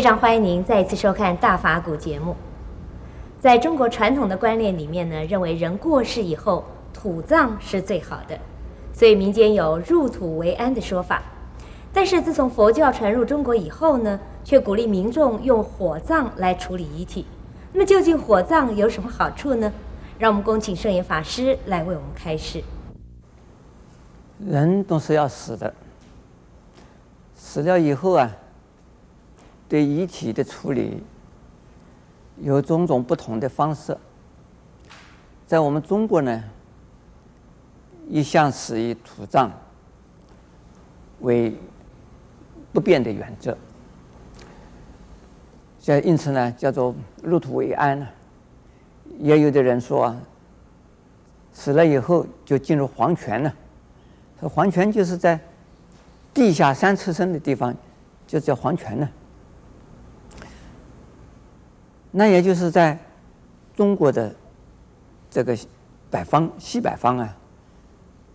非常欢迎您再一次收看《大法古》节目。在中国传统的观念里面呢，认为人过世以后土葬是最好的，所以民间有入土为安的说法。但是自从佛教传入中国以后呢，却鼓励民众用火葬来处理遗体。那么究竟火葬有什么好处呢？让我们恭请圣严法师来为我们开示。人都是要死的，死了以后啊，对遗体的处理有种种不同的方式。在我们中国呢，一向是以土葬为不变的原则，所以因此呢，叫做入土为安。也有的人说啊，死了以后就进入黄泉了。这黄泉就是在地下三尺深的地方，就叫黄泉呢。那也就是在中国的这个北方西北方啊，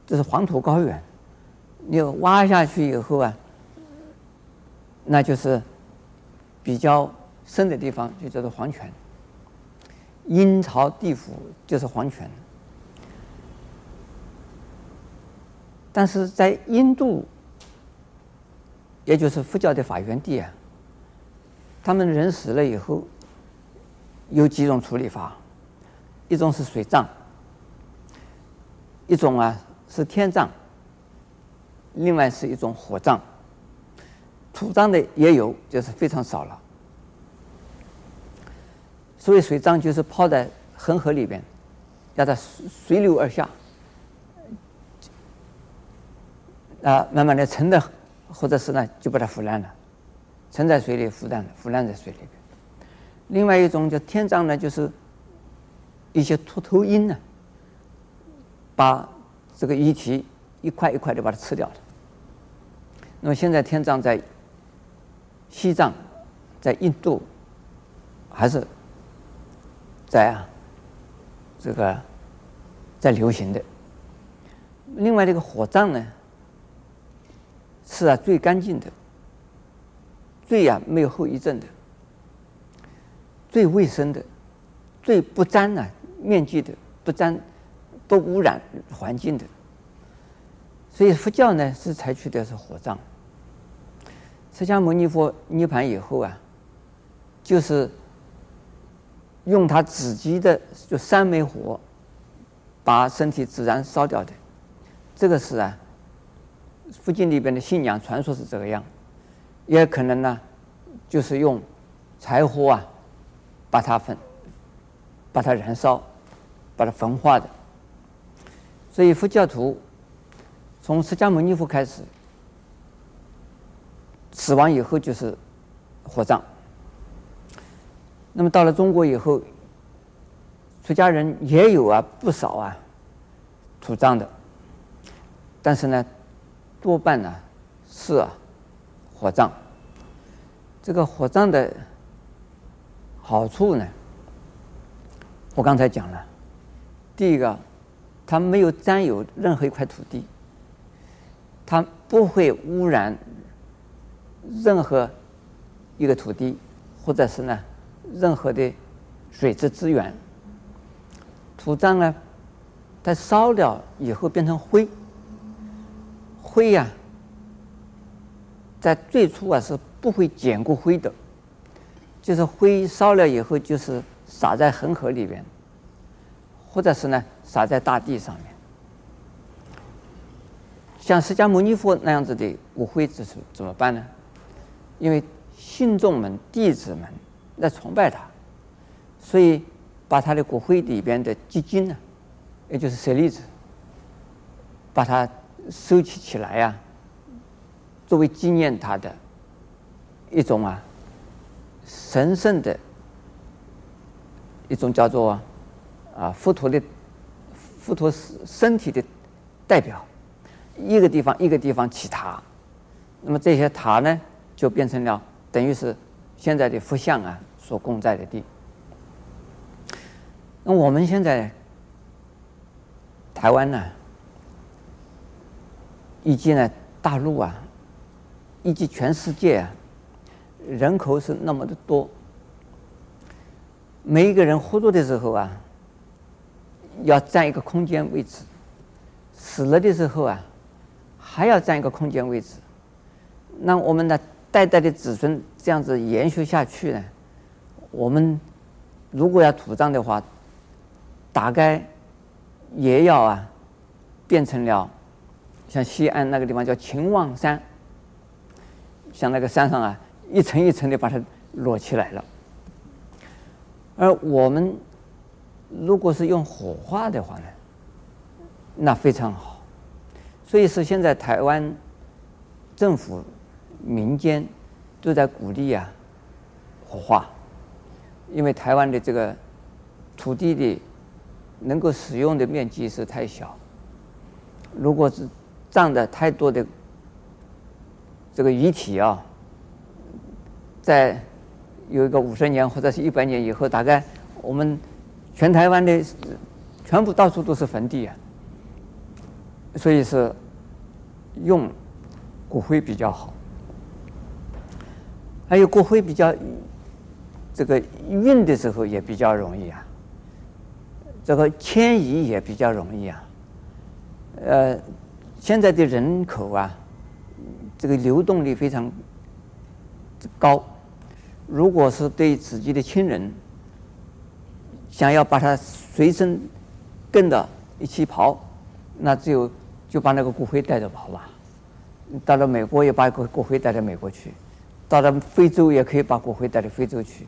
这是黄土高原，你挖下去以后啊，那就是比较深的地方，就叫做黄泉。阴曹地府就是黄泉。但是在印度，也就是佛教的发源地啊，他们人死了以后，有几种处理法，一种是水葬，一种啊是天葬，另外是一种火葬，土葬的也有，就是非常少了。所谓水葬，就是泡在恒河里边，让它随流而下。啊，慢慢的沉的，或者是呢，就把它腐烂了，沉在水里腐烂了，腐烂在水里。另外一种叫天葬呢，就是一些秃头鹰呢，把这个遗体一块一块的把它吃掉了。那么现在天葬在西藏，在印度，还是在啊这个在流行的。另外这个火葬呢？是啊，最干净的，最、啊、没有后遗症的，最卫生的，最不沾呢、啊、面具的，不沾不污染环境的。所以佛教呢是采取的是火葬。释迦牟尼佛涅槃以后啊，就是用他自己的就三昧火，把身体自然烧掉的，这个是啊。佛经里边的信仰传说是这个样，也可能呢，就是用柴火啊，把它焚，把它燃烧，把它焚化的。所以佛教徒从释迦牟尼佛开始，死亡以后就是火葬。那么到了中国以后，出家人也有啊不少啊土葬的，但是呢。多半呢是啊火葬。这个火葬的好处呢，我刚才讲了，第一个，它没有占有任何一块土地，它不会污染任何一个土地，或者是呢任何的水质资源。土葬呢，它烧了以后变成灰。灰呀、在最初啊是不会捡过灰的，就是灰烧了以后，就是撒在恒河里边，或者是呢撒在大地上面。像释迦牟尼佛那样子的骨灰，这是怎么办呢？因为信众们、弟子们在崇拜他，所以把他的骨灰里边的基金呢，也就是舍利子，把它。收集起来呀、作为纪念他的一种啊神圣的一种叫做啊佛陀的佛陀身体的代表，一个地方一个地方起塔，那么这些塔呢就变成了等于是现在的佛像啊所供在的地。那我们现在台湾呢？以及呢，大陆啊，以及全世界啊，人口是那么的多，每一个人活着的时候啊，要占一个空间位置；死了的时候啊，还要占一个空间位置。那我们的代代的子孙这样子延续下去呢？我们如果要土葬的话，大概也要啊，变成了像西安那个地方叫秦望山，像那个山上啊。一层一层的把它摞起来了，而我们如果是用火化的话呢，那非常好。所以是现在台湾政府、民间都在鼓励啊火化，因为台湾的这个土地的能够使用的面积是太小，如果是葬的太多的这个遗体啊。在有一个五十年或者是一百年以后，大概我们全台湾的全部到处都是坟地啊，所以是用骨灰比较好。还有骨灰比较这个运的时候也比较容易啊，这个迁移也比较容易啊。呃，现在的人口啊，这个流动率非常高。如果是对自己的亲人，想要把他随身跟着一起跑，那只有就把那个骨灰带着跑吧。到了美国也把骨骨灰带到美国去，到了非洲也可以把骨灰带到非洲去，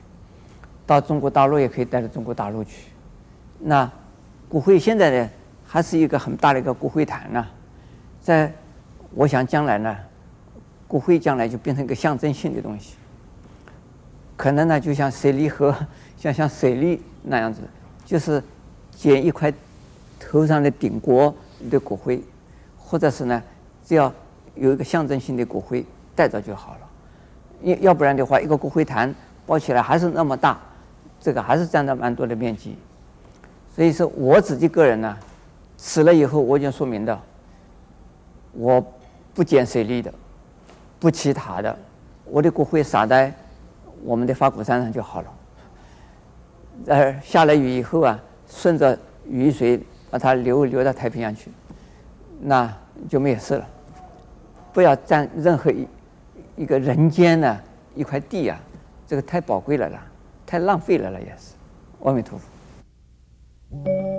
到中国大陆也可以带到中国大陆去。那骨灰现在呢，还是一个很大的一个骨灰坛呢。在我想将来呢，骨灰将来就变成一个象征性的东西。可能呢，就像水利河，像像水利那样子，就是捡一块头上的顶国的骨灰，或者是呢，只要有一个象征性的骨灰带着就好了。要要不然的话，一个骨灰坛包起来还是那么大，这个还是占了蛮多的面积。所以说，我自己个人呢，死了以后我已经说明的，我不捡水利的，不其他的，我的骨灰撒在。我们的法鼓山上就好了。呃，下了雨以后啊，顺着雨水把它流流到太平洋去，那就没有事了。不要占任何一一个人间的一块地啊，这个太宝贵了啦，太浪费了了也是。阿弥陀佛。